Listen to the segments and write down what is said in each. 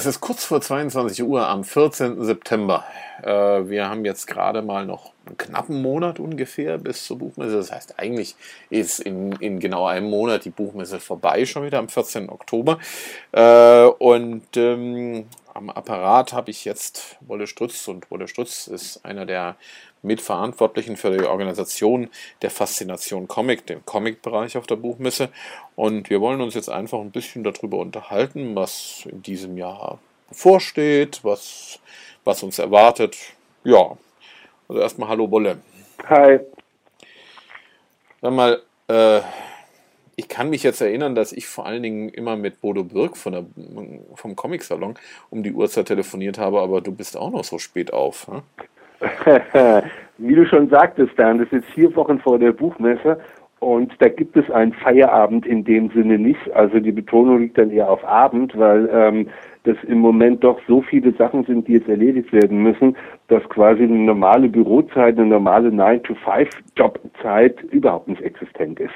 Es ist kurz vor 22 Uhr am 14. September. Äh, wir haben jetzt gerade mal noch einen knappen Monat ungefähr bis zur Buchmesse. Das heißt, eigentlich ist in, in genau einem Monat die Buchmesse vorbei, schon wieder am 14. Oktober. Äh, und ähm, am Apparat habe ich jetzt Wolle Strutz und Wolle Strutz ist einer der Mitverantwortlichen für die Organisation der Faszination Comic, dem Comic-Bereich auf der Buchmesse. Und wir wollen uns jetzt einfach ein bisschen darüber unterhalten, was in diesem Jahr bevorsteht, was, was uns erwartet. Ja, also erstmal Hallo Bolle. Hi. Sag mal, äh, ich kann mich jetzt erinnern, dass ich vor allen Dingen immer mit Bodo Birk von der, vom Comic-Salon um die Uhrzeit telefoniert habe, aber du bist auch noch so spät auf. Ne? Wie du schon sagtest, Dan, das ist vier Wochen vor der Buchmesse und da gibt es einen Feierabend in dem Sinne nicht. Also die Betonung liegt dann eher auf Abend, weil ähm, das im Moment doch so viele Sachen sind, die jetzt erledigt werden müssen, dass quasi eine normale Bürozeit, eine normale 9-to-5-Jobzeit überhaupt nicht existent ist.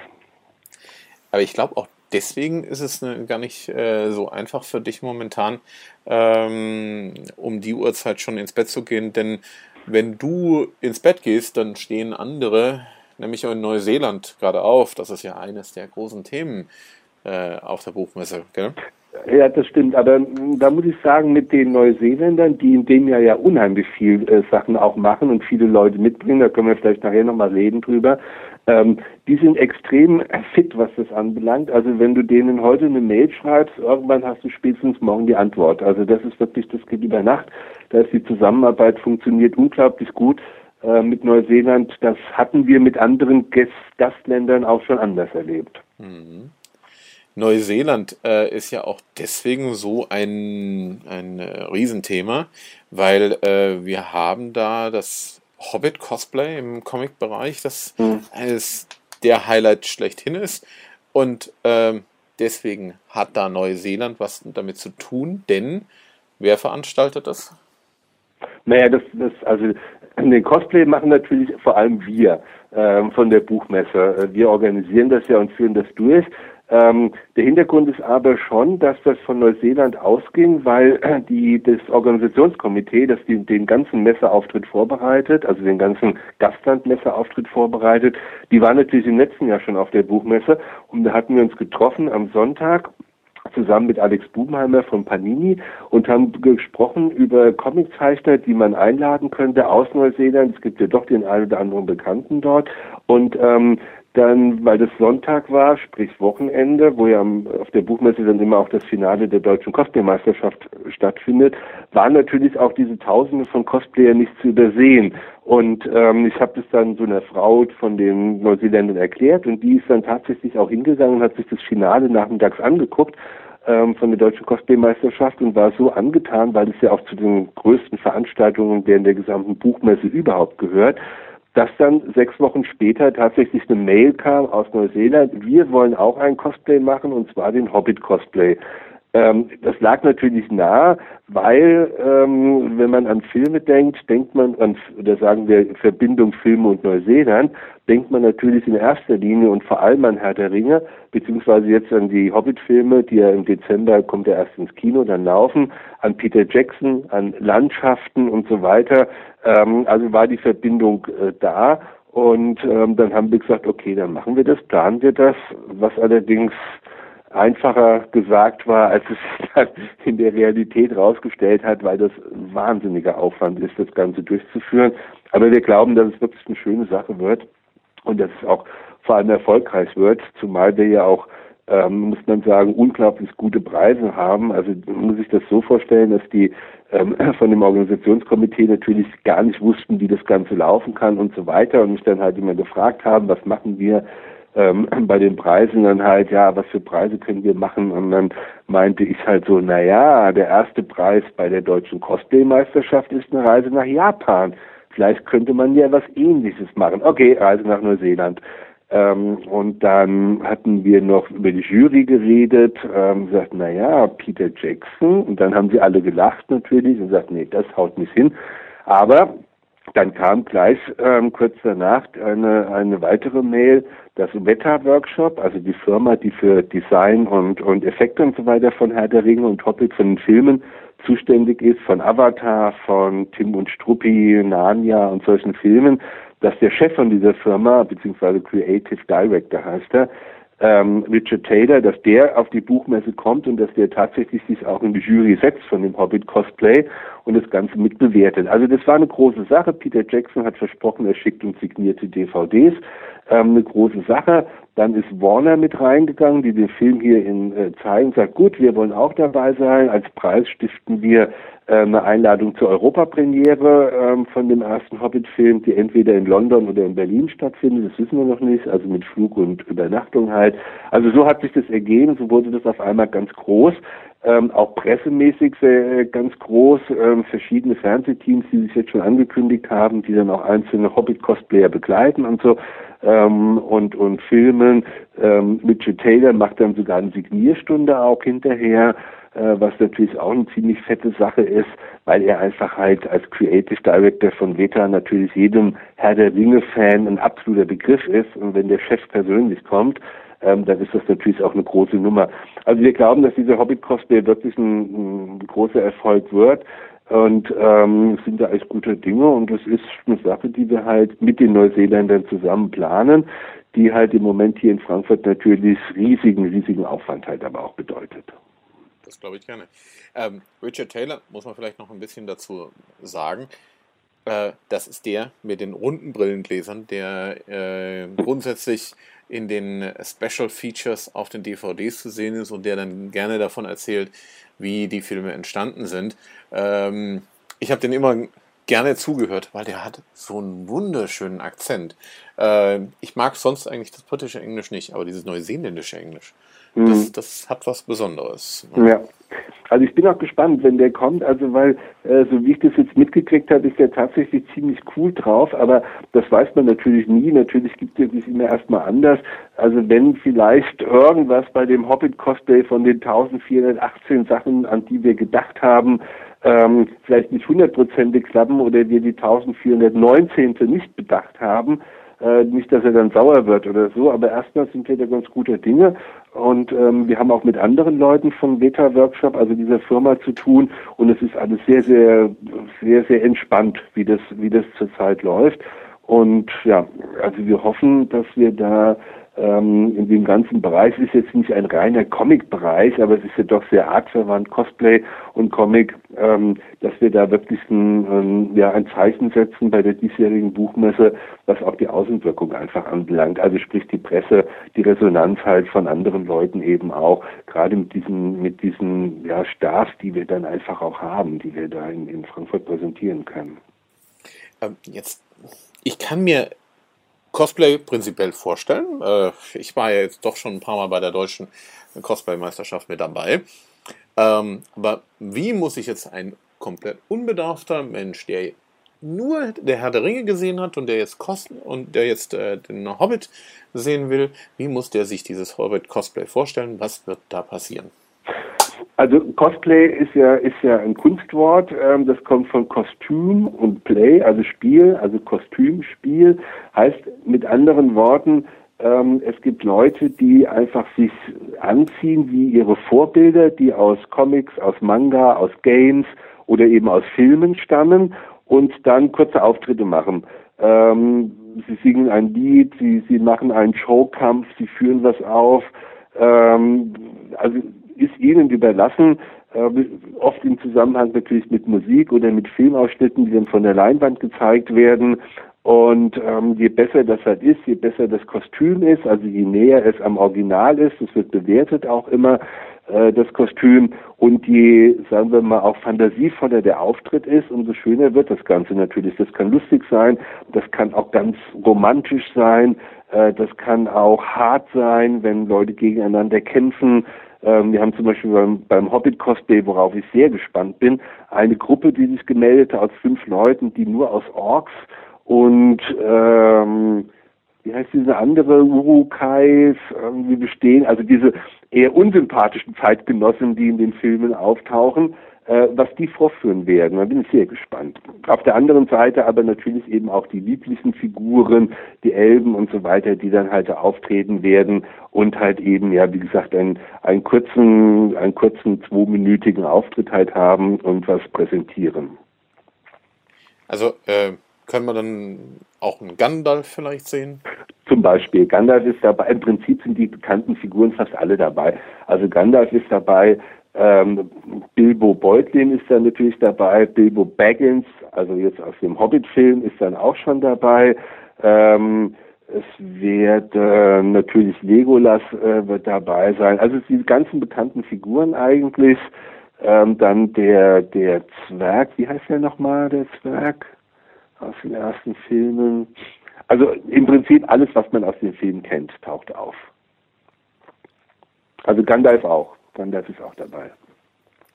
Aber ich glaube auch deswegen ist es ne, gar nicht äh, so einfach für dich momentan, ähm, um die Uhrzeit schon ins Bett zu gehen, denn wenn du ins Bett gehst, dann stehen andere, nämlich in Neuseeland, gerade auf. Das ist ja eines der großen Themen äh, auf der Buchmesse, gell? Ja, das stimmt. Aber da muss ich sagen, mit den Neuseeländern, die in dem Jahr ja unheimlich viel äh, Sachen auch machen und viele Leute mitbringen, da können wir vielleicht nachher nochmal reden drüber, ähm, die sind extrem fit, was das anbelangt. Also wenn du denen heute eine Mail schreibst, irgendwann hast du spätestens morgen die Antwort. Also das ist wirklich, das geht über Nacht. Da ist die Zusammenarbeit funktioniert unglaublich gut äh, mit Neuseeland. Das hatten wir mit anderen Gastländern auch schon anders erlebt. Mhm. Neuseeland äh, ist ja auch deswegen so ein, ein äh, Riesenthema, weil äh, wir haben da das Hobbit-Cosplay im Comic-Bereich, das mhm. eines der Highlights schlechthin ist. Und ähm, deswegen hat da Neuseeland was damit zu tun, denn wer veranstaltet das? Naja, das, das, also den Cosplay machen natürlich vor allem wir ähm, von der Buchmesse. Wir organisieren das ja und führen das durch. Ähm, der Hintergrund ist aber schon, dass das von Neuseeland ausging, weil äh, die, das Organisationskomitee, das die, den ganzen Messeauftritt vorbereitet, also den ganzen Gastlandmesseauftritt vorbereitet, die war natürlich im letzten Jahr schon auf der Buchmesse und da hatten wir uns getroffen am Sonntag zusammen mit Alex Bubenheimer von Panini und haben gesprochen über Comiczeichner, die man einladen könnte aus Neuseeland. Es gibt ja doch den einen oder anderen Bekannten dort. Und ähm, dann, weil das Sonntag war, sprich Wochenende, wo ja auf der Buchmesse dann immer auch das Finale der deutschen Cosplaymeisterschaft stattfindet, waren natürlich auch diese Tausende von Cosplayern nicht zu übersehen. Und ähm, ich habe das dann so einer Frau von den Neuseeländern erklärt und die ist dann tatsächlich auch hingegangen und hat sich das Finale nachmittags angeguckt ähm, von der deutschen Cosplaymeisterschaft und war so angetan, weil es ja auch zu den größten Veranstaltungen während der gesamten Buchmesse überhaupt gehört dass dann sechs Wochen später tatsächlich eine Mail kam aus Neuseeland, wir wollen auch ein Cosplay machen und zwar den Hobbit-Cosplay. Ähm, das lag natürlich nahe, weil ähm, wenn man an Filme denkt, denkt man an, oder sagen wir Verbindung Filme und Neuseeland, denkt man natürlich in erster Linie und vor allem an Herr der Ringe, beziehungsweise jetzt an die Hobbit-Filme, die ja im Dezember kommt er erst ins Kino, dann laufen, an Peter Jackson, an Landschaften und so weiter. Ähm, also war die Verbindung äh, da. Und ähm, dann haben wir gesagt, okay, dann machen wir das, planen wir das, was allerdings einfacher gesagt war, als es dann in der Realität rausgestellt hat, weil das wahnsinniger Aufwand ist, das Ganze durchzuführen. Aber wir glauben, dass es wirklich eine schöne Sache wird und dass es auch vor allem erfolgreich wird, zumal wir ja auch, ähm, muss man sagen, unglaublich gute Preise haben. Also muss ich das so vorstellen, dass die ähm, von dem Organisationskomitee natürlich gar nicht wussten, wie das Ganze laufen kann und so weiter und mich dann halt immer gefragt haben, was machen wir, ähm, bei den Preisen dann halt, ja, was für Preise können wir machen? Und dann meinte ich halt so, na ja, der erste Preis bei der deutschen Cosplay-Meisterschaft ist eine Reise nach Japan. Vielleicht könnte man ja was ähnliches machen. Okay, Reise nach Neuseeland. Ähm, und dann hatten wir noch über die Jury geredet, ähm, gesagt, na ja, Peter Jackson. Und dann haben sie alle gelacht natürlich und gesagt, nee, das haut nicht hin. Aber dann kam gleich ähm, kurz danach eine, eine weitere Mail, das Meta-Workshop, also die Firma, die für Design und, und Effekte und so weiter von Herr der Ringe und Hobbit von den Filmen zuständig ist, von Avatar, von Tim und Struppi, Narnia und solchen Filmen, dass der Chef von dieser Firma, beziehungsweise Creative Director heißt er, ähm, Richard Taylor, dass der auf die Buchmesse kommt und dass der tatsächlich sich auch in die Jury setzt von dem Hobbit Cosplay und das Ganze mitbewertet. Also das war eine große Sache. Peter Jackson hat versprochen, er schickt uns signierte DVDs. Ähm, eine große Sache. Dann ist Warner mit reingegangen, die den Film hier in äh, zeigen, sagt, gut, wir wollen auch dabei sein. Als Preis stiften wir eine Einladung zur Europapremiere ähm, von dem ersten Hobbit-Film, die entweder in London oder in Berlin stattfindet, das wissen wir noch nicht, also mit Flug und Übernachtung halt. Also so hat sich das ergeben, so wurde das auf einmal ganz groß. Ähm, auch pressemäßig sehr, äh, ganz groß, ähm, verschiedene Fernsehteams, die sich jetzt schon angekündigt haben, die dann auch einzelne Hobbit-Cosplayer begleiten und so ähm, und, und filmen. Ähm, Richard Taylor macht dann sogar eine Signierstunde auch hinterher was natürlich auch eine ziemlich fette Sache ist, weil er einfach halt als Creative Director von Veta natürlich jedem Herr der Ringe-Fan ein absoluter Begriff ist. Und wenn der Chef persönlich kommt, ähm, dann ist das natürlich auch eine große Nummer. Also wir glauben, dass dieser Hobbit-Cosplay wirklich ein, ein, großer Erfolg wird und ähm, sind da echt gute Dinge und das ist eine Sache, die wir halt mit den Neuseeländern zusammen planen, die halt im Moment hier in Frankfurt natürlich riesigen, riesigen Aufwand halt aber auch bedeutet das glaube ich gerne. Ähm, Richard Taylor, muss man vielleicht noch ein bisschen dazu sagen, äh, das ist der mit den runden Brillengläsern, der äh, grundsätzlich in den Special Features auf den DVDs zu sehen ist und der dann gerne davon erzählt, wie die Filme entstanden sind. Ähm, ich habe den immer gerne zugehört, weil der hat so einen wunderschönen Akzent. Äh, ich mag sonst eigentlich das britische Englisch nicht, aber dieses neuseeländische Englisch, Mhm. Das, das hat was Besonderes. Ja. Also ich bin auch gespannt, wenn der kommt, also weil, äh, so wie ich das jetzt mitgekriegt habe, ist der tatsächlich ziemlich cool drauf, aber das weiß man natürlich nie. Natürlich gibt es das immer erstmal anders. Also wenn vielleicht irgendwas bei dem Hobbit-Cosplay von den 1418 Sachen, an die wir gedacht haben, ähm, vielleicht nicht hundertprozentig klappen oder wir die 1419. nicht bedacht haben, äh, nicht, dass er dann sauer wird oder so, aber erstmal sind wir da ganz guter Dinge und ähm, wir haben auch mit anderen Leuten vom Beta Workshop, also dieser Firma zu tun und es ist alles sehr, sehr, sehr, sehr entspannt, wie das, wie das zurzeit läuft. Und ja, also wir hoffen, dass wir da ähm, in dem ganzen Bereich ist jetzt nicht ein reiner Comic-Bereich, aber es ist ja doch sehr artverwandt, Cosplay und Comic, ähm, dass wir da wirklich ein, ähm, ja, ein Zeichen setzen bei der diesjährigen Buchmesse, was auch die Außenwirkung einfach anbelangt. Also sprich die Presse, die Resonanz halt von anderen Leuten eben auch, gerade mit diesen, mit diesen ja, Stars, die wir dann einfach auch haben, die wir da in, in Frankfurt präsentieren können. Ähm, jetzt, ich kann mir Cosplay prinzipiell vorstellen. Äh, ich war ja jetzt doch schon ein paar Mal bei der deutschen Cosplay-Meisterschaft mit dabei. Ähm, aber wie muss ich jetzt ein komplett unbedarfter Mensch, der nur der Herr der Ringe gesehen hat und der jetzt Kosten und der jetzt äh, den Hobbit sehen will, wie muss der sich dieses Hobbit Cosplay vorstellen? Was wird da passieren? Also Cosplay ist ja ist ja ein Kunstwort. Ähm, das kommt von Kostüm und Play, also Spiel, also Kostüm, Spiel heißt mit anderen Worten ähm, es gibt Leute, die einfach sich anziehen wie ihre Vorbilder, die aus Comics, aus Manga, aus Games oder eben aus Filmen stammen und dann kurze Auftritte machen. Ähm, sie singen ein Lied, sie, sie machen einen Showkampf, sie führen was auf. Ähm, also ist ihnen überlassen, äh, oft im Zusammenhang natürlich mit Musik oder mit Filmausschnitten, die dann von der Leinwand gezeigt werden. Und ähm, je besser das halt ist, je besser das Kostüm ist, also je näher es am Original ist, das wird bewertet auch immer, äh, das Kostüm, und je, sagen wir mal, auch fantasievoller der Auftritt ist, umso schöner wird das Ganze natürlich. Das kann lustig sein, das kann auch ganz romantisch sein, äh, das kann auch hart sein, wenn Leute gegeneinander kämpfen. Ähm, wir haben zum Beispiel beim, beim Hobbit-Cosplay, worauf ich sehr gespannt bin, eine Gruppe, die sich gemeldet hat aus fünf Leuten, die nur aus Orks und ähm, wie heißt diese andere Urukais irgendwie bestehen, also diese eher unsympathischen Zeitgenossen, die in den Filmen auftauchen, was die vorführen werden. Da bin ich sehr gespannt. Auf der anderen Seite aber natürlich eben auch die lieblichen Figuren, die Elben und so weiter, die dann halt auftreten werden und halt eben, ja, wie gesagt, einen, einen kurzen, einen kurzen zweiminütigen Auftritt halt haben und was präsentieren. Also, äh, können wir dann auch einen Gandalf vielleicht sehen? Zum Beispiel, Gandalf ist dabei, im Prinzip sind die bekannten Figuren fast alle dabei. Also Gandalf ist dabei, ähm, Bilbo Beutlin ist dann natürlich dabei, Bilbo Baggins, also jetzt aus dem Hobbit-Film, ist dann auch schon dabei. Ähm, es wird äh, natürlich Legolas äh, wird dabei sein. Also die ganzen bekannten Figuren eigentlich. Ähm, dann der der Zwerg, wie heißt der nochmal, der Zwerg aus den ersten Filmen? Also im Prinzip alles, was man aus den Filmen kennt, taucht auf. Also Gandalf auch. Gandalf ist auch dabei.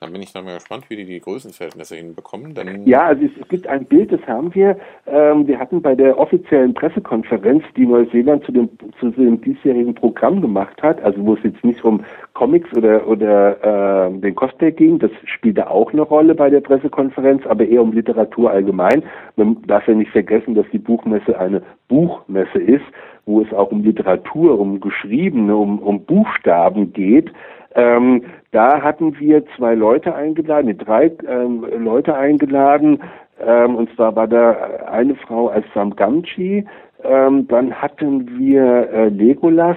Dann bin ich noch mal gespannt, wie die die Größenverhältnisse hinbekommen. Dann ja, also es, es, gibt ein Bild, das haben wir. Ähm, wir hatten bei der offiziellen Pressekonferenz, die Neuseeland zu dem, zu dem diesjährigen Programm gemacht hat, also wo es jetzt nicht um Comics oder, oder äh, den Cosplay ging, das spielte auch eine Rolle bei der Pressekonferenz, aber eher um Literatur allgemein. Man darf ja nicht vergessen, dass die Buchmesse eine Buchmesse ist, wo es auch um Literatur, um Geschriebene, um, um Buchstaben geht. Ähm, da hatten wir zwei Leute eingeladen, drei ähm, Leute eingeladen. Ähm, und zwar war da eine Frau als Samgamchi. Ähm, dann hatten wir äh, Legolas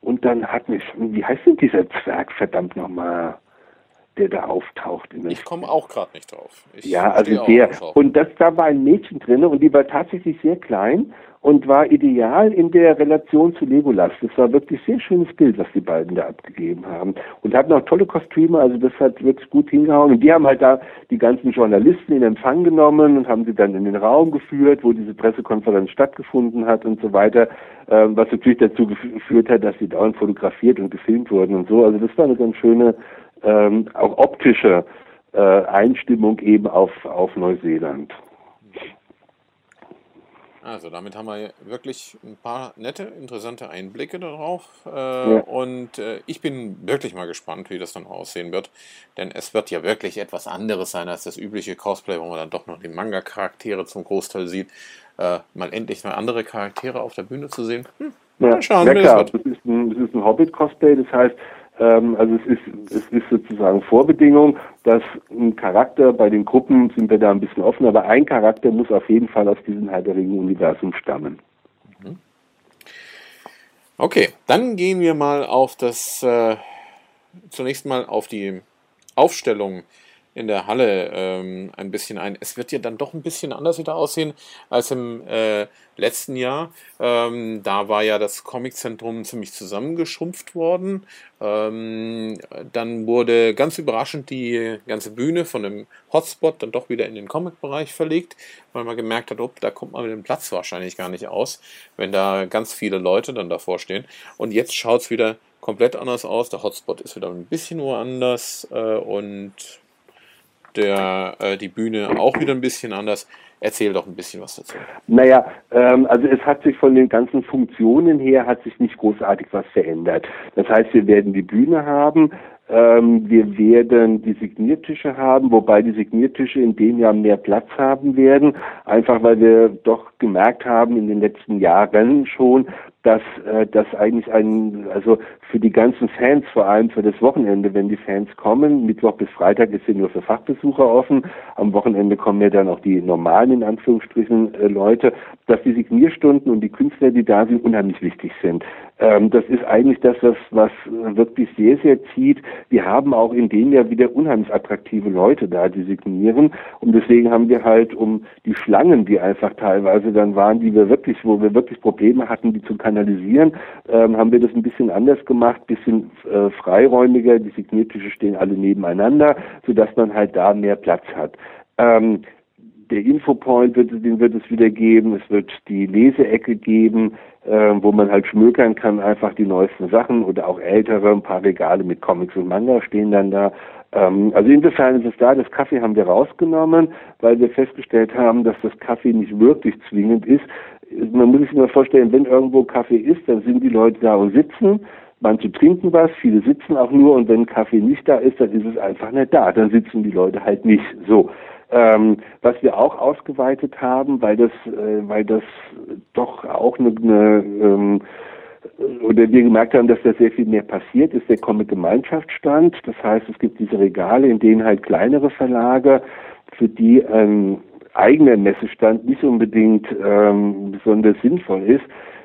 und dann hatten wir, wie heißt denn dieser Zwerg, verdammt nochmal? der da auftaucht. ich komme auch gerade nicht drauf. Ich ja, also der. Und das, da war ein Mädchen drin und die war tatsächlich sehr klein und war ideal in der Relation zu Legolas. Das war wirklich sehr schönes Bild, was die beiden da abgegeben haben. Und hatten auch tolle Kostüme, also das hat wirklich gut hingehauen. Und die haben halt da die ganzen Journalisten in Empfang genommen und haben sie dann in den Raum geführt, wo diese Pressekonferenz stattgefunden hat und so weiter, ähm, was natürlich dazu geführt hat, dass sie dauernd fotografiert und gefilmt wurden und so. Also das war eine ganz schöne, ähm, auch optische äh, Einstimmung eben auf, auf Neuseeland. Also damit haben wir wirklich ein paar nette, interessante Einblicke darauf. Äh, ja. Und äh, ich bin wirklich mal gespannt, wie das dann aussehen wird. Denn es wird ja wirklich etwas anderes sein als das übliche Cosplay, wo man dann doch noch die Manga-Charaktere zum Großteil sieht. Äh, mal endlich mal andere Charaktere auf der Bühne zu sehen. Hm, ja, schauen, ja, klar. Das, das, ist ein, das ist ein Hobbit-Cosplay, das heißt, also es ist, es ist sozusagen Vorbedingung, dass ein Charakter, bei den Gruppen sind wir da ein bisschen offen, aber ein Charakter muss auf jeden Fall aus diesem Herr Universum stammen. Mhm. Okay, dann gehen wir mal auf das, äh, zunächst mal auf die Aufstellung in der Halle ähm, ein bisschen ein. Es wird ja dann doch ein bisschen anders wieder aussehen als im äh, letzten Jahr. Ähm, da war ja das Comiczentrum ziemlich zusammengeschrumpft worden. Ähm, dann wurde ganz überraschend die ganze Bühne von dem Hotspot dann doch wieder in den Comic-Bereich verlegt, weil man gemerkt hat, oh, da kommt man mit dem Platz wahrscheinlich gar nicht aus, wenn da ganz viele Leute dann davor stehen. Und jetzt schaut es wieder komplett anders aus. Der Hotspot ist wieder ein bisschen woanders äh, und der, äh, die Bühne auch wieder ein bisschen anders. Erzähl doch ein bisschen was dazu. Naja, ähm, also es hat sich von den ganzen Funktionen her hat sich nicht großartig was verändert. Das heißt, wir werden die Bühne haben, ähm, wir werden die Signiertische haben, wobei die Signiertische in dem Jahr mehr Platz haben werden, einfach weil wir doch gemerkt haben in den letzten Jahren schon, dass äh, das eigentlich ein, also für die ganzen Fans, vor allem für das Wochenende, wenn die Fans kommen, Mittwoch bis Freitag ist ja nur für Fachbesucher offen, am Wochenende kommen ja dann auch die normalen, in Anführungsstrichen, äh, Leute, dass die Signierstunden und die Künstler, die da sind, unheimlich wichtig sind. Ähm, das ist eigentlich das, was, was wirklich sehr, sehr zieht. Wir haben auch in dem Jahr wieder unheimlich attraktive Leute da, die signieren. Und deswegen haben wir halt um die Schlangen, die einfach teilweise dann waren, die wir wirklich, wo wir wirklich Probleme hatten, die zu kanalisieren, ähm, haben wir das ein bisschen anders gemacht, bisschen äh, freiräumiger. Die Signiertische stehen alle nebeneinander, sodass man halt da mehr Platz hat. Ähm, der Infopoint wird, den wird es wieder geben. Es wird die Leseecke geben, äh, wo man halt schmökern kann, einfach die neuesten Sachen oder auch ältere. Ein paar Regale mit Comics und Manga stehen dann da. Ähm, also insofern ist es da. Das Kaffee haben wir rausgenommen, weil wir festgestellt haben, dass das Kaffee nicht wirklich zwingend ist. Man muss sich nur vorstellen, wenn irgendwo Kaffee ist, dann sind die Leute da und sitzen. Manche trinken was, viele sitzen auch nur und wenn Kaffee nicht da ist, dann ist es einfach nicht da. Dann sitzen die Leute halt nicht. So. Ähm, was wir auch ausgeweitet haben, weil das, äh, weil das doch auch eine, eine ähm, oder wir gemerkt haben, dass da sehr viel mehr passiert, ist der Comic-Gemeinschaftsstand. Das heißt, es gibt diese Regale, in denen halt kleinere Verlage, für die ein eigener Messestand nicht unbedingt ähm, besonders sinnvoll ist,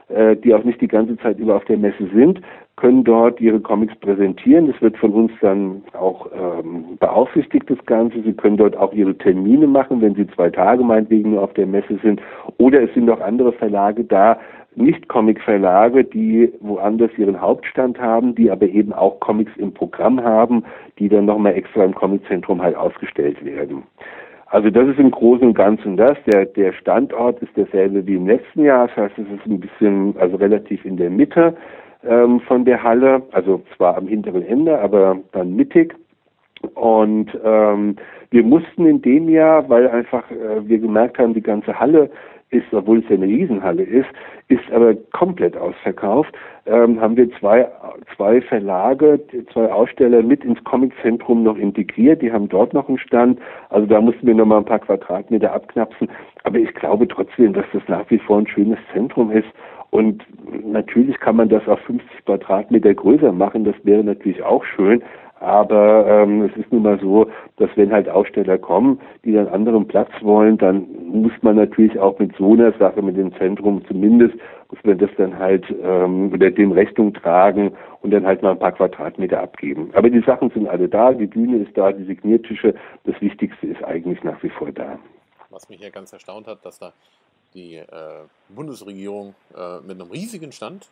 äh, die auch nicht die ganze Zeit über auf der Messe sind, können dort ihre Comics präsentieren. Das wird von uns dann auch ähm, beaufsichtigt, das Ganze. Sie können dort auch ihre Termine machen, wenn sie zwei Tage meinetwegen nur auf der Messe sind. Oder es sind auch andere Verlage da, nicht Comic-Verlage, die woanders ihren Hauptstand haben, die aber eben auch Comics im Programm haben, die dann nochmal extra im Comiczentrum halt ausgestellt werden. Also das ist im Großen und Ganzen das. Der, der Standort ist derselbe wie im letzten Jahr. Das heißt, es ist ein bisschen, also relativ in der Mitte ähm, von der Halle, also zwar am hinteren Ende, aber dann mittig. Und ähm, wir mussten in dem Jahr, weil einfach äh, wir gemerkt haben, die ganze Halle ist, obwohl es ja eine Riesenhalle ist, ist aber komplett ausverkauft, ähm, haben wir zwei, zwei Verlage, zwei Aussteller mit ins Comiczentrum noch integriert. Die haben dort noch einen Stand. Also da mussten wir noch mal ein paar Quadratmeter abknapsen. Aber ich glaube trotzdem, dass das nach wie vor ein schönes Zentrum ist. Und natürlich kann man das auf 50 Quadratmeter größer machen. Das wäre natürlich auch schön. Aber ähm, es ist nun mal so, dass wenn halt Aussteller kommen, die dann anderen Platz wollen, dann muss man natürlich auch mit so einer Sache, mit dem Zentrum zumindest, muss man das dann halt ähm, oder dem Rechnung tragen und dann halt mal ein paar Quadratmeter abgeben. Aber die Sachen sind alle da, die Bühne ist da, die Signiertische, das Wichtigste ist eigentlich nach wie vor da. Was mich ja ganz erstaunt hat, dass da die äh, Bundesregierung äh, mit einem riesigen Stand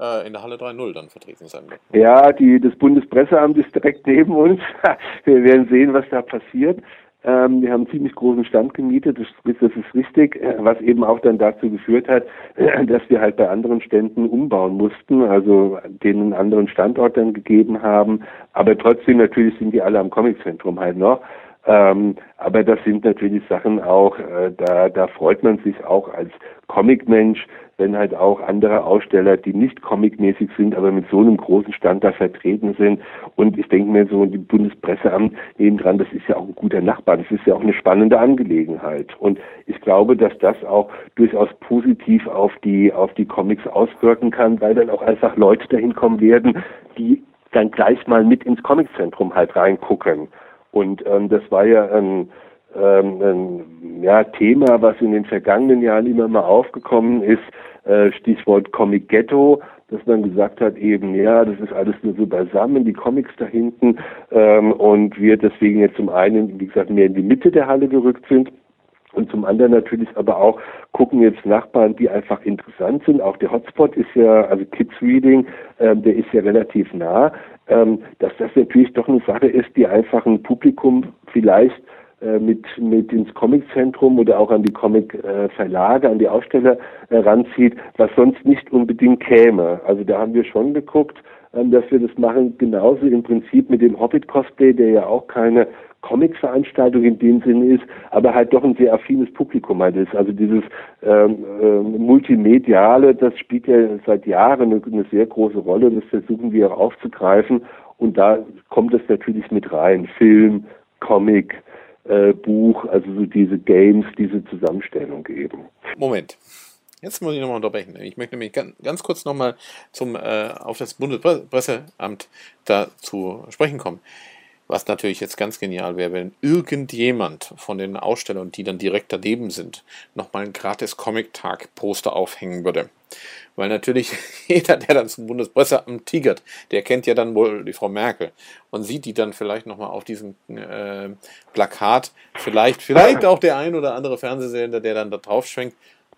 äh, in der Halle 3.0 dann vertreten sein wird. Ja, die, das Bundespresseamt ist direkt neben uns. Wir werden sehen, was da passiert. Ähm, wir haben einen ziemlich großen Stand gemietet, das, das ist richtig, äh, was eben auch dann dazu geführt hat, dass wir halt bei anderen Ständen umbauen mussten, also denen einen anderen Standort dann gegeben haben. Aber trotzdem natürlich sind die alle am Comiczentrum halt noch. Ähm, aber das sind natürlich Sachen auch, äh, da, da freut man sich auch als Comicmensch, wenn halt auch andere Aussteller, die nicht comicmäßig sind, aber mit so einem großen Stand da vertreten sind. Und ich denke mir so, die Bundespresseamt nebendran, das ist ja auch ein guter Nachbar, das ist ja auch eine spannende Angelegenheit. Und ich glaube, dass das auch durchaus positiv auf die, auf die Comics auswirken kann, weil dann auch einfach Leute dahin kommen werden, die dann gleich mal mit ins Comiczentrum halt reingucken. Und ähm, das war ja ein, ähm, ein ja, Thema, was in den vergangenen Jahren immer mal aufgekommen ist, äh, Stichwort Comic Ghetto, dass man gesagt hat, eben, ja, das ist alles nur so beisammen, die Comics da hinten, ähm, und wir deswegen jetzt zum einen, wie gesagt, mehr in die Mitte der Halle gerückt sind. Und zum anderen natürlich aber auch gucken jetzt Nachbarn, die einfach interessant sind. Auch der Hotspot ist ja, also Kids Reading, ähm, der ist ja relativ nah ähm, dass das natürlich doch eine Sache ist, die einfach ein Publikum vielleicht äh, mit, mit ins Comiczentrum oder auch an die Comic-Verlage, an die Aussteller äh, ranzieht, was sonst nicht unbedingt käme. Also da haben wir schon geguckt, dass wir das machen, genauso im Prinzip mit dem Hobbit-Cosplay, der ja auch keine Comic-Veranstaltung in dem Sinne ist, aber halt doch ein sehr affines Publikum halt ist. Also dieses ähm, äh, Multimediale, das spielt ja seit Jahren eine, eine sehr große Rolle und das versuchen wir auch aufzugreifen. Und da kommt es natürlich mit rein. Film, Comic, äh, Buch, also so diese Games, diese Zusammenstellung eben. Moment. Jetzt muss ich nochmal unterbrechen. Ich möchte nämlich ganz, ganz kurz nochmal äh, auf das Bundespresseamt da zu sprechen kommen. Was natürlich jetzt ganz genial wäre, wenn irgendjemand von den Ausstellern, die dann direkt daneben sind, nochmal ein gratis Comic-Tag-Poster aufhängen würde. Weil natürlich jeder, der dann zum Bundespresseamt tigert, der kennt ja dann wohl die Frau Merkel und sieht die dann vielleicht nochmal auf diesem äh, Plakat. Vielleicht, vielleicht auch der ein oder andere Fernsehsender, der dann da drauf schwenkt.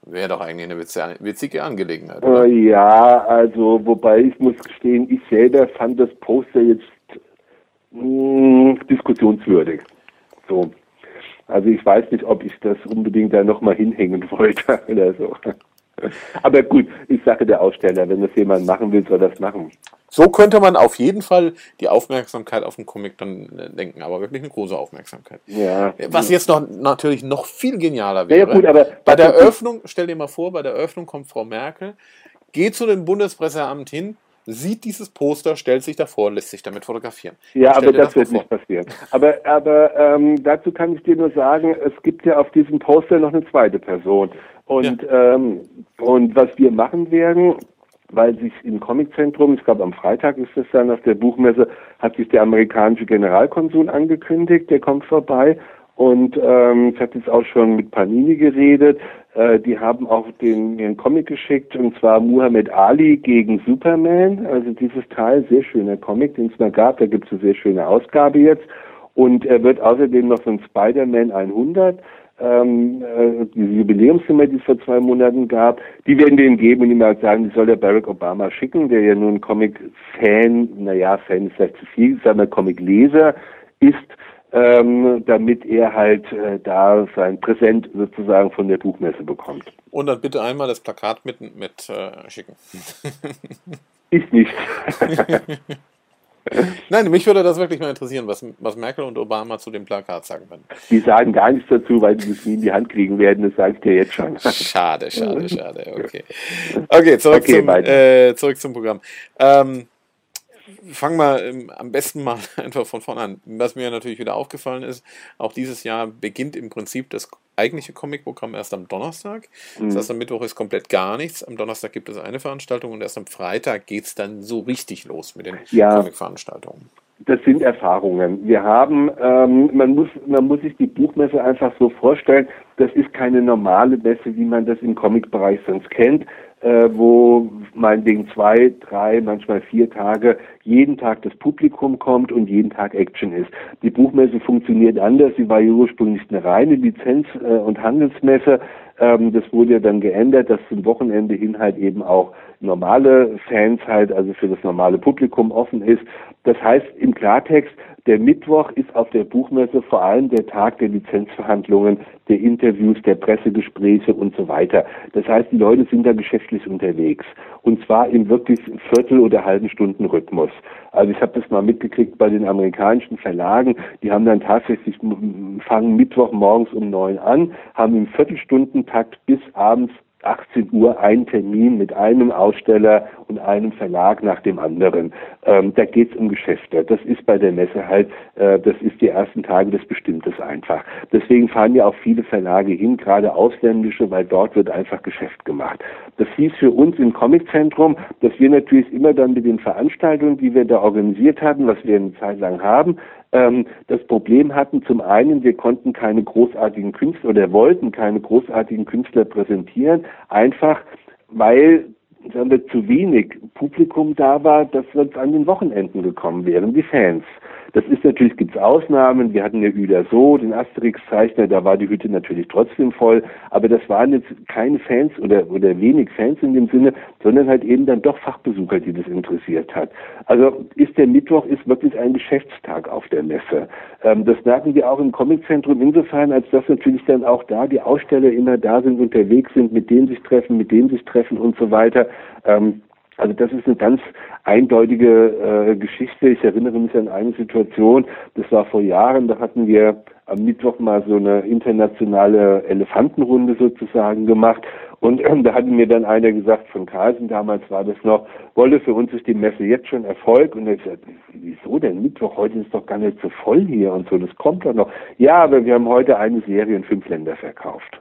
Wäre doch eigentlich eine witzige Angelegenheit. Oder? Ja, also wobei ich muss gestehen, ich selber fand das Poster jetzt mh, hm, diskussionswürdig. So. Also ich weiß nicht, ob ich das unbedingt da nochmal hinhängen wollte oder so. Aber gut, ich sage der Aussteller, wenn das jemand machen will, soll das machen. So könnte man auf jeden Fall die Aufmerksamkeit auf den Comic dann äh, denken, aber wirklich eine große Aufmerksamkeit. Ja. Was jetzt noch natürlich noch viel genialer wäre. Ja, gut, aber bei der Eröffnung, stell dir mal vor, bei der Eröffnung kommt Frau Merkel, geht zu dem Bundespresseamt hin sieht dieses Poster, stellt sich davor, lässt sich damit fotografieren. Ja, aber das, das wird nicht passieren. Aber, aber ähm, dazu kann ich dir nur sagen, es gibt ja auf diesem Poster noch eine zweite Person. Und, ja. ähm, und was wir machen werden, weil sich im Comiczentrum, ich glaube am Freitag ist es dann auf der Buchmesse, hat sich der amerikanische Generalkonsul angekündigt, der kommt vorbei und ähm, ich habe jetzt auch schon mit Panini geredet. Äh, die haben auch den, den Comic geschickt, und zwar Muhammad Ali gegen Superman. Also dieses Teil, sehr schöner Comic, den es mal gab. Da gibt es eine sehr schöne Ausgabe jetzt. Und er wird außerdem noch von Spider-Man 100 ähm, äh, diese Jubiläumsnummer, die es vor zwei Monaten gab, die werden denen geben und ihm halt sagen, die soll der Barack Obama schicken, der ja nun Comic-Fan, naja, Fan ist vielleicht zu viel, sagen wir Comic-Leser ist ähm, damit er halt äh, da sein Präsent sozusagen von der Buchmesse bekommt. Und dann bitte einmal das Plakat mit, mit äh, schicken. Ist nicht. Nein, mich würde das wirklich mal interessieren, was, was Merkel und Obama zu dem Plakat sagen würden. Die sagen gar nichts dazu, weil sie es nie in die Hand kriegen werden, das sage ich dir jetzt schon. Schade, schade, schade. Okay, okay, zurück, okay, zum, äh, zurück zum Programm. Ähm, fangen wir ähm, am besten mal einfach von vorne an. Was mir natürlich wieder aufgefallen ist, auch dieses Jahr beginnt im Prinzip das eigentliche Comic-Programm erst am Donnerstag. Mhm. Das heißt, am Mittwoch ist komplett gar nichts. Am Donnerstag gibt es eine Veranstaltung und erst am Freitag geht es dann so richtig los mit den ja. Comic-Veranstaltungen. Das sind Erfahrungen. Wir haben, ähm, man muss, man muss sich die Buchmesse einfach so vorstellen. Das ist keine normale Messe, wie man das im Comic-Bereich sonst kennt äh, wo meinetwegen zwei, drei, manchmal vier Tage jeden Tag das Publikum kommt und jeden Tag Action ist. Die Buchmesse funktioniert anders. Sie war ursprünglich eine reine Lizenz- äh, und Handelsmesse. Ähm, das wurde ja dann geändert, dass zum Wochenende hin halt eben auch normale Fans halt, also für das normale Publikum offen ist. Das heißt im Klartext, der Mittwoch ist auf der Buchmesse vor allem der Tag der Lizenzverhandlungen, der Interviews, der Pressegespräche und so weiter. Das heißt, die Leute sind da geschäftlich unterwegs und zwar im wirklich Viertel- oder halben Stunden Rhythmus. Also ich habe das mal mitgekriegt bei den amerikanischen Verlagen, die haben dann tatsächlich fangen Mittwoch morgens um neun an, haben im Viertelstundentakt bis abends 18 Uhr ein Termin mit einem Aussteller und einem Verlag nach dem anderen. Ähm, da geht es um Geschäfte. Das ist bei der Messe halt, äh, das ist die ersten Tage, das bestimmt es einfach. Deswegen fahren ja auch viele Verlage hin, gerade ausländische, weil dort wird einfach Geschäft gemacht. Das hieß für uns im Comiczentrum, dass wir natürlich immer dann mit den Veranstaltungen, die wir da organisiert hatten, was wir eine Zeit lang haben, ähm, das Problem hatten, zum einen, wir konnten keine großartigen Künstler oder wollten keine großartigen Künstler präsentieren, einfach weil sagen wir, zu wenig Publikum da war, dass wir an den Wochenenden gekommen wären, die Fans. Das ist natürlich, gibt es Ausnahmen. Wir hatten ja Hüder so, den Asterix-Zeichner, da war die Hütte natürlich trotzdem voll. Aber das waren jetzt keine Fans oder, oder wenig Fans in dem Sinne, sondern halt eben dann doch Fachbesucher, die das interessiert hat. Also ist der Mittwoch ist wirklich ein Geschäftstag auf der Messe. Ähm, das merken wir auch im Comiczentrum insofern, als dass natürlich dann auch da die Aussteller immer da sind, unterwegs sind, mit denen sich treffen, mit denen sich treffen und so weiter. Ähm, also das ist eine ganz eindeutige äh, Geschichte. Ich erinnere mich an eine Situation, das war vor Jahren, da hatten wir am Mittwoch mal so eine internationale Elefantenrunde sozusagen gemacht. Und äh, da hatte mir dann einer gesagt, von Carlsen damals war das noch, wolle für uns ist die Messe jetzt schon Erfolg. Und er gesagt, wieso denn Mittwoch? Heute ist doch gar nicht so voll hier und so, das kommt doch noch. Ja, aber wir haben heute eine Serie in fünf Länder verkauft.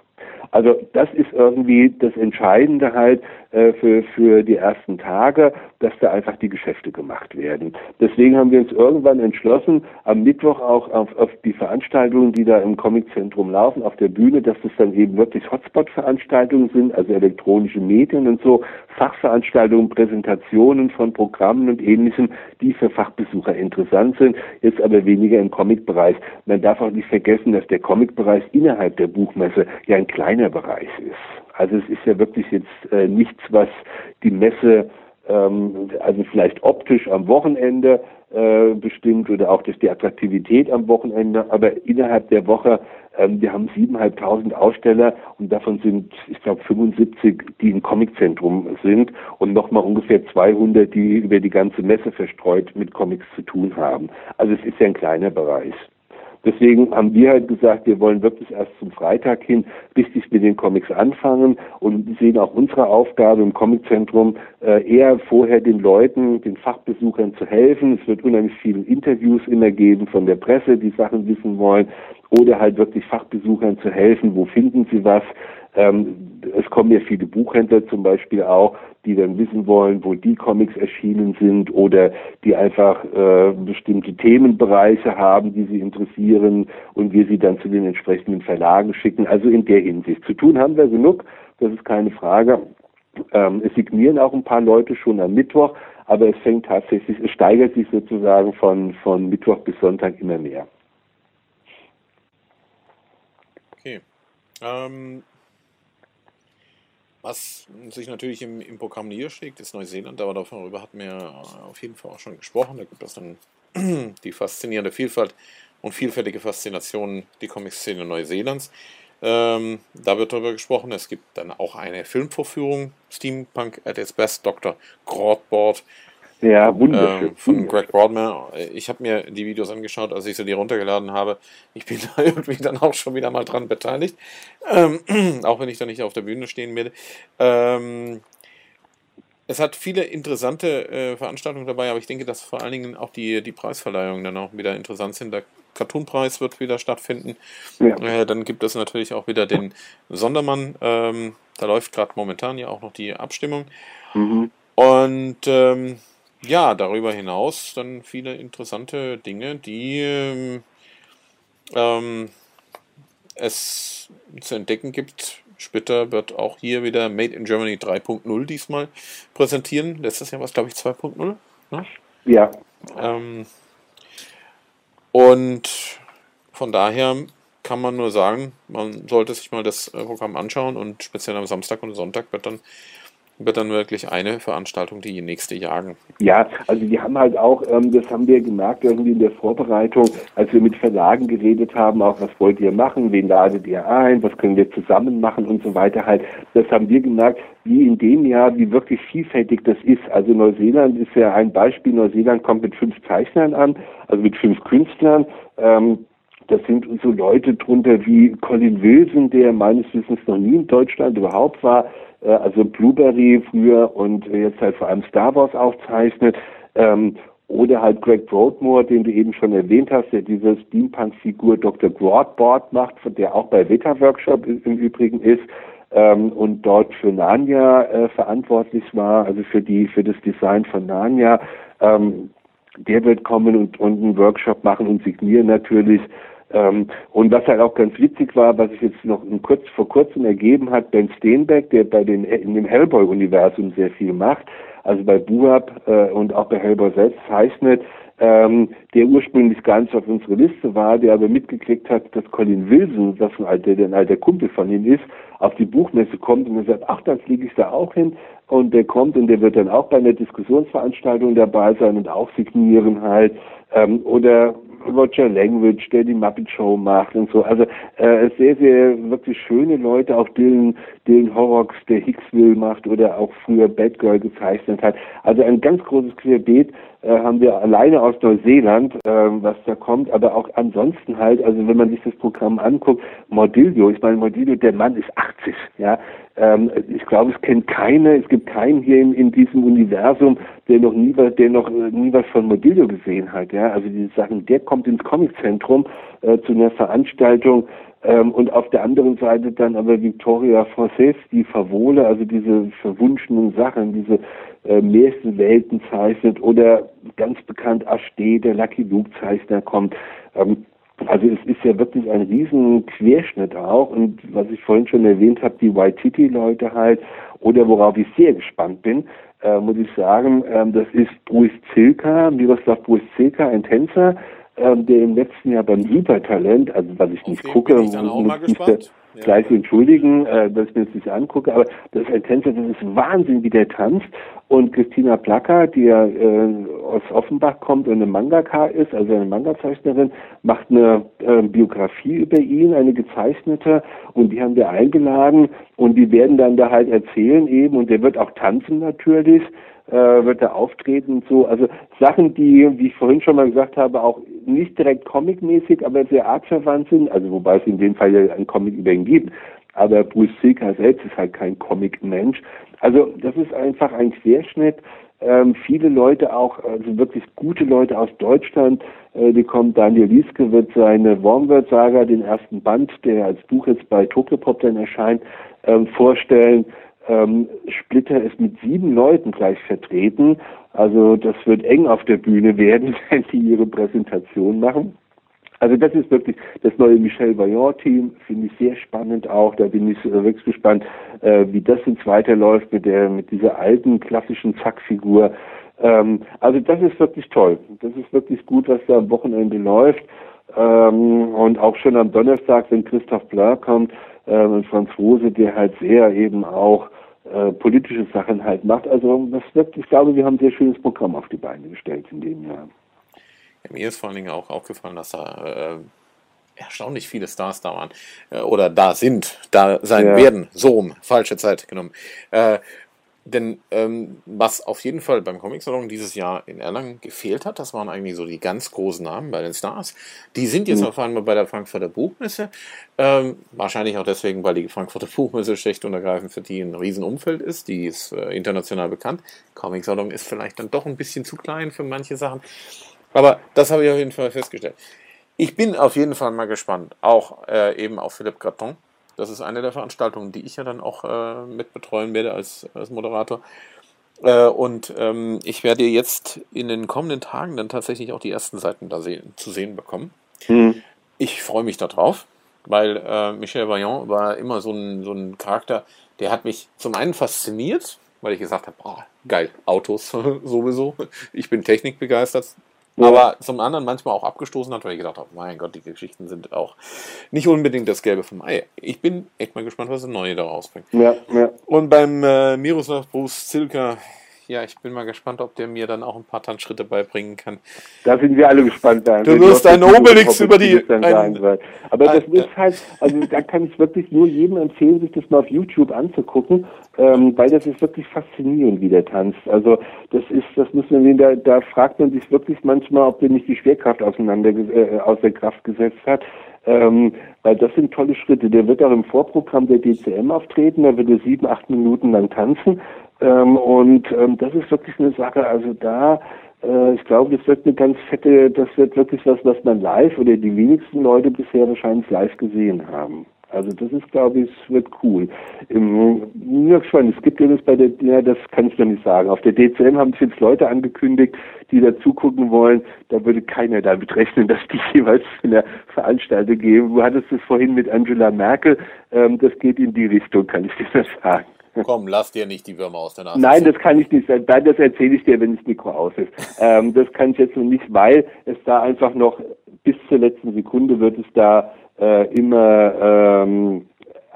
Also das ist irgendwie das Entscheidende halt äh, für, für die ersten Tage, dass da einfach die Geschäfte gemacht werden. Deswegen haben wir uns irgendwann entschlossen, am Mittwoch auch auf, auf die Veranstaltungen, die da im Comiczentrum laufen, auf der Bühne, dass das dann eben wirklich Hotspot-Veranstaltungen sind, also elektronische Medien und so, Fachveranstaltungen, Präsentationen von Programmen und ähnlichem, die für Fachbesucher interessant sind, jetzt aber weniger im Comic-Bereich. Man darf auch nicht vergessen, dass der Comic-Bereich innerhalb der Buchmesse ja ein kleiner Bereich ist. Also es ist ja wirklich jetzt äh, nichts, was die Messe ähm, also vielleicht optisch am Wochenende äh, bestimmt oder auch durch die Attraktivität am Wochenende, aber innerhalb der Woche, ähm, wir haben siebeneinhalbtausend Aussteller und davon sind, ich glaube, 75, die im Comiczentrum sind und nochmal ungefähr 200, die über die ganze Messe verstreut mit Comics zu tun haben. Also es ist ja ein kleiner Bereich. Deswegen haben wir halt gesagt, wir wollen wirklich erst zum Freitag hin richtig mit den Comics anfangen und sehen auch unsere Aufgabe im Comiczentrum äh, eher vorher den Leuten, den Fachbesuchern zu helfen. Es wird unheimlich viele Interviews immer geben von der Presse, die Sachen wissen wollen oder halt wirklich Fachbesuchern zu helfen. Wo finden sie was? Ähm, es kommen ja viele Buchhändler zum Beispiel auch, die dann wissen wollen, wo die Comics erschienen sind oder die einfach äh, bestimmte Themenbereiche haben, die sie interessieren und wir sie dann zu den entsprechenden Verlagen schicken. Also in der Hinsicht. Zu tun haben wir genug, das ist keine Frage. Ähm, es signieren auch ein paar Leute schon am Mittwoch, aber es fängt tatsächlich, es steigert sich sozusagen von, von Mittwoch bis Sonntag immer mehr. Okay. Ähm, was sich natürlich im, im Programm niederschlägt, ist Neuseeland, aber darüber hatten wir auf jeden Fall auch schon gesprochen. Da gibt es dann die faszinierende Vielfalt und vielfältige Faszination die Comic-Szene Neuseelands. Ähm, da wird darüber gesprochen. Es gibt dann auch eine Filmvorführung, Steampunk at its Best, Dr. Grotboard ja, wunderschön. Äh, von Greg Broadman. Ich habe mir die Videos angeschaut, als ich sie dir runtergeladen habe. Ich bin da irgendwie dann auch schon wieder mal dran beteiligt. Ähm, auch wenn ich da nicht auf der Bühne stehen werde. Ähm, es hat viele interessante äh, Veranstaltungen dabei, aber ich denke, dass vor allen Dingen auch die, die Preisverleihungen dann auch wieder interessant sind. Der Cartoon-Preis wird wieder stattfinden. Ja. Äh, dann gibt es natürlich auch wieder den Sondermann. Ähm, da läuft gerade momentan ja auch noch die Abstimmung. Mhm. Und ähm, ja, darüber hinaus dann viele interessante Dinge, die ähm, ähm, es zu entdecken gibt. Später wird auch hier wieder Made in Germany 3.0 diesmal präsentieren. Letztes Jahr war es, glaube ich, 2.0. Ne? Ja. Ähm, und von daher kann man nur sagen, man sollte sich mal das äh, Programm anschauen und speziell am Samstag und Sonntag wird dann wird dann wirklich eine Veranstaltung die nächste jagen. Ja, also die haben halt auch, ähm, das haben wir gemerkt irgendwie in der Vorbereitung, als wir mit Verlagen geredet haben, auch was wollt ihr machen, wen ladet ihr ein, was können wir zusammen machen und so weiter halt. Das haben wir gemerkt, wie in dem Jahr, wie wirklich vielfältig das ist. Also Neuseeland ist ja ein Beispiel. Neuseeland kommt mit fünf Zeichnern an, also mit fünf Künstlern. Ähm, das sind so Leute drunter wie Colin Wilson, der meines Wissens noch nie in Deutschland überhaupt war, äh, also Blueberry früher und jetzt halt vor allem Star Wars aufzeichnet. Ähm, oder halt Greg Broadmoor, den du eben schon erwähnt hast, der diese Steampunk-Figur Dr. Broadboard macht, der auch bei Beta Workshop im Übrigen ist ähm, und dort für Narnia äh, verantwortlich war, also für die für das Design von Narnia. Ähm, der wird kommen und, und einen Workshop machen und signieren natürlich. Ähm, und was halt auch ganz witzig war, was sich jetzt noch kurz, vor kurzem ergeben hat, Ben Steenbeck, der bei den, in dem Hellboy-Universum sehr viel macht, also bei Buab äh, und auch bei Hellboy selbst zeichnet, ähm, der ursprünglich gar nicht auf unsere Liste war, der aber mitgekriegt hat, dass Colin Wilson, das ein alter, der ein alter Kumpel von ihm ist, auf die Buchmesse kommt und er sagt, ach, dann fliege ich da auch hin. Und der kommt und der wird dann auch bei einer Diskussionsveranstaltung dabei sein und auch signieren halt. Ähm, oder Roger Language, der die Muppet Show macht und so. Also äh, sehr, sehr wirklich schöne Leute, auch Dylan, Dylan Horrocks, der Hicksville macht oder auch früher Batgirl gezeichnet hat. Also ein ganz großes Querbeet haben wir alleine aus Neuseeland, äh, was da kommt, aber auch ansonsten halt, also wenn man sich das Programm anguckt, Mordillo, ich meine Mordillo, der Mann ist 80, ja, ähm, ich glaube, es kennt keine, es gibt keinen hier in, in diesem Universum, der noch nie, der noch äh, nie was von Modillo gesehen hat. Ja, also diese Sachen, der kommt ins Comiczentrum äh, zu einer Veranstaltung. Ähm, und auf der anderen Seite dann aber Victoria Frances, die Favole, also diese verwunschenen Sachen, diese äh, Märchenwelten zeichnet oder ganz bekannt Ashté, der Lucky Luke Zeichner kommt. Ähm, also es ist ja wirklich ein riesen Querschnitt auch und was ich vorhin schon erwähnt habe, die Waititi-Leute halt oder worauf ich sehr gespannt bin, äh, muss ich sagen, ähm, das ist Bruce Zilka, Miroslav Bruce Zilka, ein Tänzer, ähm, der im letzten Jahr beim Supertalent, also was ich nicht gucke, bin ich dann auch mal gespannt. Gleich entschuldigen, äh, dass ich mir das nicht angucke, aber das ist ein Tänzer, das ist Wahnsinn, wie der tanzt. Und Christina Placker, die ja äh, aus Offenbach kommt und eine Mangaka ist, also eine Manga-Zeichnerin, macht eine äh, Biografie über ihn, eine gezeichnete, und die haben wir eingeladen. Und die werden dann da halt erzählen eben, und der wird auch tanzen natürlich, äh, wird er auftreten und so. Also Sachen, die, wie ich vorhin schon mal gesagt habe, auch nicht direkt comicmäßig, aber sehr artverwandt sind, also wobei es in dem Fall ja einen Comic über ihn gibt. Aber Bruce Seeker selbst ist halt kein Comic-Mensch. Also das ist einfach ein Querschnitt. Ähm, viele Leute auch, also wirklich gute Leute aus Deutschland, äh, die kommen. Daniel Lieske wird seine Wormword-Saga, den ersten Band, der als Buch jetzt bei Tokyopop dann erscheint, ähm, vorstellen. Ähm, Splitter ist mit sieben Leuten gleich vertreten. Also das wird eng auf der Bühne werden, wenn die ihre Präsentation machen. Also das ist wirklich das neue Michel Vaillant-Team, finde ich sehr spannend auch. Da bin ich wirklich gespannt, äh, wie das jetzt weiterläuft mit der mit dieser alten klassischen Zackfigur. Ähm, also das ist wirklich toll. Das ist wirklich gut, was da am Wochenende läuft. Ähm, und auch schon am Donnerstag, wenn Christoph Blur kommt äh, und Franz Rose, der halt sehr eben auch äh, politische Sachen halt macht. Also das wird, ich glaube, wir haben ein sehr schönes Programm auf die Beine gestellt in dem Jahr. Ja, mir ist vor allen Dingen auch aufgefallen, dass da äh, erstaunlich viele Stars da waren äh, oder da sind, da sein ja. werden. So rum, falsche Zeit genommen. Äh, denn ähm, was auf jeden Fall beim Comic-Salon dieses Jahr in Erlangen gefehlt hat, das waren eigentlich so die ganz großen Namen bei den Stars. Die sind jetzt mhm. auf einmal bei der Frankfurter Buchmesse. Ähm, wahrscheinlich auch deswegen, weil die Frankfurter Buchmesse schlicht und ergreifend für die ein Riesenumfeld ist. Die ist äh, international bekannt. Comic-Salon ist vielleicht dann doch ein bisschen zu klein für manche Sachen. Aber das habe ich auf jeden Fall festgestellt. Ich bin auf jeden Fall mal gespannt, auch äh, eben auf Philipp Graton das ist eine der Veranstaltungen, die ich ja dann auch äh, mit betreuen werde als, als Moderator. Äh, und ähm, ich werde jetzt in den kommenden Tagen dann tatsächlich auch die ersten Seiten da sehen, zu sehen bekommen. Mhm. Ich freue mich darauf, weil äh, Michel Vaillant war immer so ein, so ein Charakter, der hat mich zum einen fasziniert, weil ich gesagt habe, oh, geil, Autos sowieso. Ich bin technikbegeistert, aber zum anderen manchmal auch abgestoßen hat, weil ich gedacht habe, mein Gott, die Geschichten sind auch nicht unbedingt das Gelbe vom Ei. Ich bin echt mal gespannt, was das Neue da rausbringt. Ja, ja. Und beim äh, Miroslav Bruce Zilka, ja, ich bin mal gespannt, ob der mir dann auch ein paar Tanzschritte beibringen kann. Da sind wir alle gespannt. Dann. Du wirst einen Obelix über die... Ein, Aber das ist halt, also da kann ich wirklich nur jedem empfehlen, sich das mal auf YouTube anzugucken, ähm, weil das ist wirklich faszinierend, wie der tanzt. Also das ist, das muss man, da, da fragt man sich wirklich manchmal, ob der nicht die Schwerkraft auseinander, äh, aus der Kraft gesetzt hat. Ähm, weil das sind tolle Schritte. Der wird auch im Vorprogramm der DCM auftreten, da wird er sieben, acht Minuten lang tanzen. Ähm, und ähm, das ist wirklich eine Sache, also da, äh, ich glaube, das wird eine ganz fette, das wird wirklich was, was man live oder die wenigsten Leute bisher wahrscheinlich live gesehen haben. Also das ist, glaube ich, wird cool. Im, ja, schon, es gibt übrigens bei der, ja, das kann ich noch nicht sagen. Auf der DCM haben sich jetzt Leute angekündigt, die da zugucken wollen. Da würde keiner damit rechnen, dass die jeweils in der Veranstaltung gehen. Du hattest es vorhin mit Angela Merkel. Ähm, das geht in die Richtung, kann ich dir das sagen. Komm, lass dir nicht die Würmer aus der Nase. Nein, das kann ich nicht. Nein, das erzähle ich dir, wenn das Mikro aus ist. Ähm, das kann ich jetzt noch nicht, weil es da einfach noch bis zur letzten Sekunde wird es da äh, immer ähm,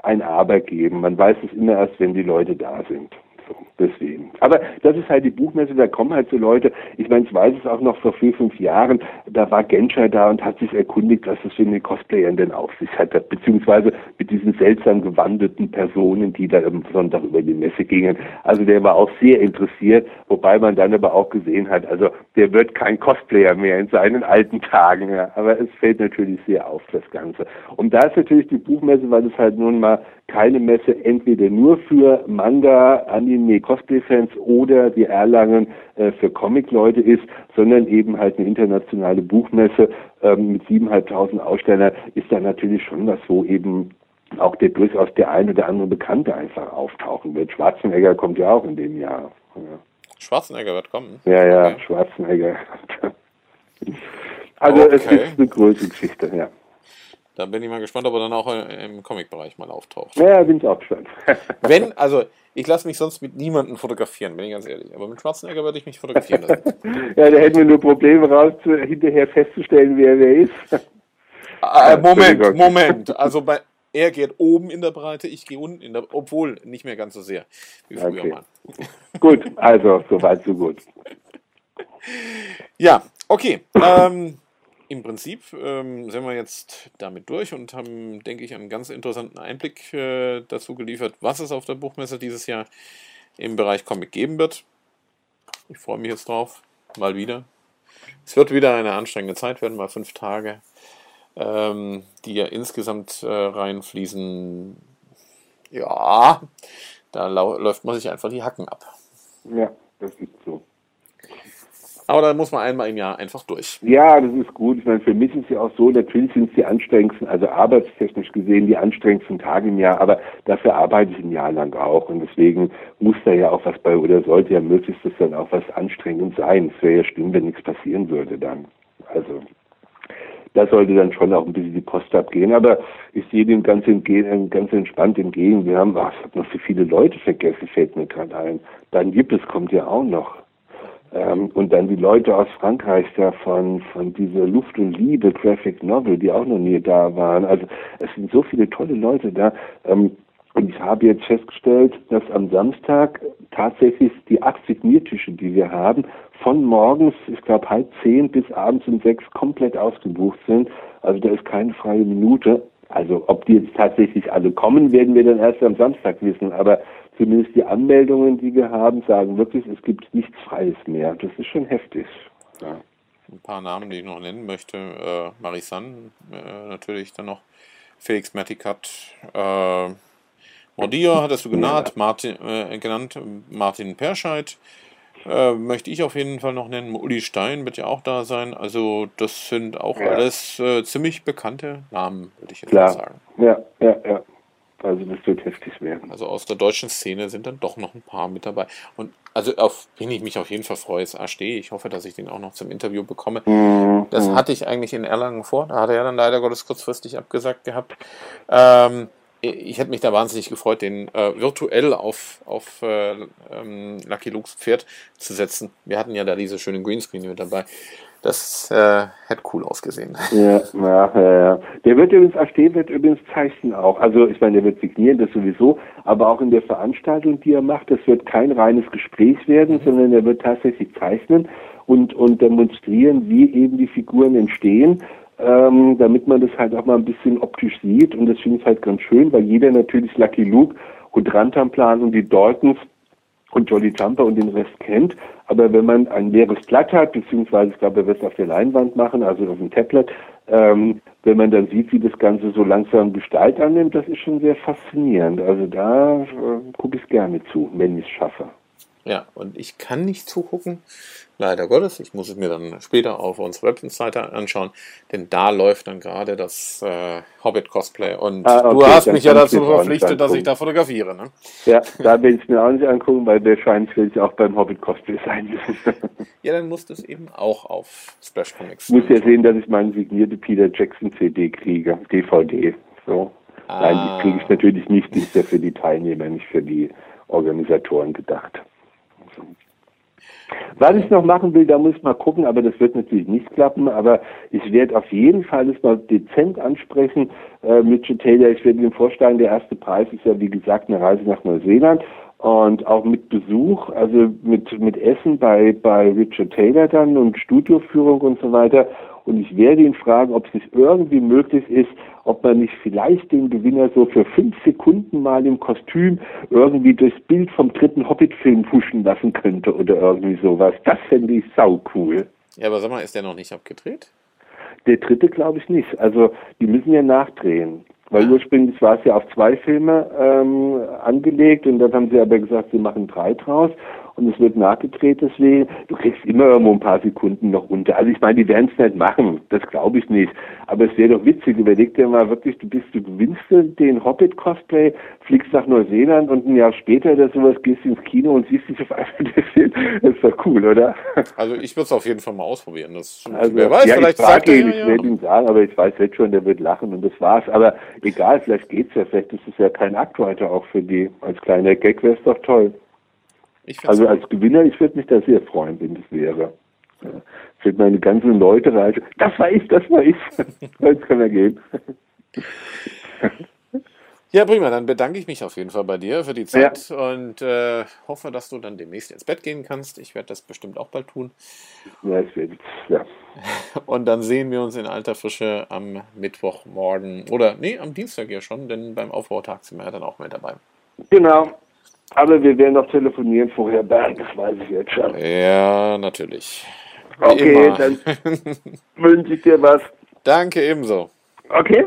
ein Aber geben. Man weiß es immer erst, wenn die Leute da sind. So, deswegen. Aber das ist halt die Buchmesse, da kommen halt so Leute. Ich meine, ich weiß es auch noch vor vier, fünf Jahren, da war Genscher da und hat sich erkundigt, was das für eine Cosplayern denn auf sich hat, beziehungsweise mit diesen seltsam gewandeten Personen, die da am Sonntag über die Messe gingen. Also der war auch sehr interessiert, wobei man dann aber auch gesehen hat, also der wird kein Cosplayer mehr in seinen alten Tagen. Ja. Aber es fällt natürlich sehr auf, das Ganze. Und da ist natürlich die Buchmesse, weil es halt nun mal keine Messe entweder nur für Manga, Anime, Cosplay-Fans oder die Erlangen äh, für Comic-Leute ist, sondern eben halt eine internationale Buchmesse ähm, mit 7.500 Ausstellern ist da natürlich schon was, wo eben auch der durchaus der ein oder andere Bekannte einfach auftauchen wird. Schwarzenegger kommt ja auch in dem Jahr. Ja. Schwarzenegger wird kommen? Ja, ja, okay. Schwarzenegger. also okay. es ist eine große Geschichte, ja. Da bin ich mal gespannt, ob er dann auch im Comic-Bereich mal auftaucht. Ja, bin ich auch gespannt. Wenn, also ich lasse mich sonst mit niemandem fotografieren, bin ich ganz ehrlich. Aber mit Schwarzenegger würde ich mich fotografieren lassen. ja, da hätten wir nur Probleme raus, hinterher festzustellen, wer wer ist. Äh, Moment, Moment. Also bei, er geht oben in der Breite, ich gehe unten in der, obwohl nicht mehr ganz so sehr wie früher okay. mal. gut, also soweit so gut. Ja, okay. Ähm, im Prinzip ähm, sind wir jetzt damit durch und haben, denke ich, einen ganz interessanten Einblick äh, dazu geliefert, was es auf der Buchmesse dieses Jahr im Bereich Comic geben wird. Ich freue mich jetzt drauf, mal wieder. Es wird wieder eine anstrengende Zeit werden, mal fünf Tage, ähm, die ja insgesamt äh, reinfließen. Ja, da läuft man sich einfach die Hacken ab. Ja, das ist so. Aber da muss man einmal im Jahr einfach durch. Ja, das ist gut. Ich meine, für mich ist ja auch so, natürlich sind es die anstrengendsten, also arbeitstechnisch gesehen die anstrengendsten Tage im Jahr, aber dafür arbeite ich ein Jahr lang auch. Und deswegen muss da ja auch was bei, oder sollte ja möglichst das dann auch was anstrengend sein. Es wäre ja schlimm, wenn nichts passieren würde dann. Also da sollte dann schon auch ein bisschen die Post abgehen. Aber ich sehe dem ganz, entgegen, ganz entspannt entgegen. Wir haben, ach, ich habe noch so viele Leute vergessen, fällt mir gerade ein. Dann gibt es, kommt ja auch noch. Ähm, und dann die Leute aus Frankreich da von, von dieser Luft und Liebe Graphic Novel, die auch noch nie da waren. Also es sind so viele tolle Leute da. Ähm, und ich habe jetzt festgestellt, dass am Samstag tatsächlich die acht Signiertische, die wir haben, von morgens, ich glaube halb zehn bis abends um sechs komplett ausgebucht sind. Also da ist keine freie Minute. Also ob die jetzt tatsächlich alle kommen, werden wir dann erst am Samstag wissen. Aber zumindest die Anmeldungen, die wir haben, sagen wirklich, es gibt nichts Freies mehr. Das ist schon heftig. Ja. Ein paar Namen, die ich noch nennen möchte. Äh, Marisan äh, natürlich dann noch. Felix Matikat, äh, Mordia hattest du genannt, Martin, äh, genannt, Martin Perscheid. Äh, möchte ich auf jeden Fall noch nennen. Uli Stein wird ja auch da sein. Also das sind auch ja. alles äh, ziemlich bekannte Namen, würde ich jetzt Klar. sagen. Ja, ja, ja. Also das wird heftig werden. Also aus der deutschen Szene sind dann doch noch ein paar mit dabei. Und also auf wen ich mich auf jeden Fall freue, ist ASD. Ich hoffe, dass ich den auch noch zum Interview bekomme. Mhm. Das hatte ich eigentlich in Erlangen vor. Da hat er ja dann leider Gottes kurzfristig abgesagt gehabt. Ähm, ich hätte mich da wahnsinnig gefreut, den äh, virtuell auf, auf äh, ähm, Lucky Lukes Pferd zu setzen. Wir hatten ja da diese schönen Greenscreen mit dabei. Das äh, hätte cool ausgesehen. Ja, ja, ja. Der wird übrigens, ASD wird übrigens zeichnen auch. Also ich meine, der wird signieren, das sowieso, aber auch in der Veranstaltung, die er macht, das wird kein reines Gespräch werden, mhm. sondern er wird tatsächlich zeichnen und, und demonstrieren, wie eben die Figuren entstehen ähm, damit man das halt auch mal ein bisschen optisch sieht. Und das finde ich halt ganz schön, weil jeder natürlich Lucky Luke und Rantanplan und die Daltons und Jolly Jumper und den Rest kennt. Aber wenn man ein leeres Blatt hat, beziehungsweise ich glaube, er wird es auf der Leinwand machen, also auf dem Tablet, ähm, wenn man dann sieht, wie das Ganze so langsam Gestalt annimmt, das ist schon sehr faszinierend. Also da äh, gucke ich gerne zu, wenn ich es schaffe. Ja, und ich kann nicht zugucken, leider Gottes. Ich muss es mir dann später auf unserer Webseite anschauen, denn da läuft dann gerade das äh, Hobbit-Cosplay. Und ah, okay, du hast mich ja dazu verpflichtet, dass ich da fotografiere. Ne? Ja, da will ich mir auch nicht angucken, weil wahrscheinlich will ich auch beim Hobbit-Cosplay sein. ja, dann musst du es eben auch auf Splash Comics. Ich muss ja sehen, dass ich meine signierte Peter Jackson CD kriege, DVD. So. Ah. Nein, die kriege ich natürlich nicht. Die ist ja für die Teilnehmer, nicht für die Organisatoren gedacht. Was ich noch machen will, da muss ich mal gucken, aber das wird natürlich nicht klappen. Aber ich werde auf jeden Fall das mal dezent ansprechen äh, mit Joe Taylor. Ich werde ihm vorschlagen, der erste Preis ist ja wie gesagt eine Reise nach Neuseeland und auch mit Besuch, also mit, mit Essen bei, bei Richard Taylor dann und Studioführung und so weiter. Und ich werde ihn fragen, ob es nicht irgendwie möglich ist, ob man nicht vielleicht den Gewinner so für fünf Sekunden mal im Kostüm irgendwie durchs Bild vom dritten Hobbit-Film fuschen lassen könnte oder irgendwie sowas. Das fände ich sau cool. Ja, aber sag mal, ist der noch nicht abgedreht? Der dritte glaube ich nicht. Also die müssen ja nachdrehen. Weil ah. ursprünglich war es ja auf zwei Filme ähm, angelegt und dann haben sie aber gesagt, sie machen drei draus und es wird nachgedreht deswegen. Du kriegst immer irgendwo ein paar Sekunden noch unter. Also ich meine, die werden es nicht machen, das glaube ich nicht. Aber es wäre doch witzig, überleg dir mal wirklich, du bist, du gewinnst den Hobbit-Cosplay, fliegst nach Neuseeland und ein Jahr später oder sowas gehst ins Kino und siehst dich auf einmal der Film. Das ist doch cool, oder? Also ich würde es auf jeden Fall mal ausprobieren. Das, also, wer weiß, ja, vielleicht ich sagt ihn, ja, ich werde ihm sagen, aber ich weiß jetzt schon, der wird lachen und das war's. Aber egal, vielleicht geht's ja, vielleicht ist es ja kein Akt weiter auch für die. Als kleiner Gag wäre es doch toll also als Gewinner, ich würde mich da sehr freuen, wenn das wäre. Ich würde meine ganzen Leute reisen. Das war ich, das war ich. Jetzt kann er gehen. Ja, prima. Dann bedanke ich mich auf jeden Fall bei dir für die Zeit ja. und äh, hoffe, dass du dann demnächst ins Bett gehen kannst. Ich werde das bestimmt auch bald tun. Ja, ich werde, ja. Und dann sehen wir uns in alter Frische am Mittwochmorgen oder nee, am Dienstag ja schon, denn beim Aufbautag sind wir ja dann auch mit dabei. Genau. Aber wir werden noch telefonieren vorher, Bernd, das weiß ich jetzt schon. Ja, natürlich. Okay, dann wünsche ich dir was. Danke ebenso. Okay.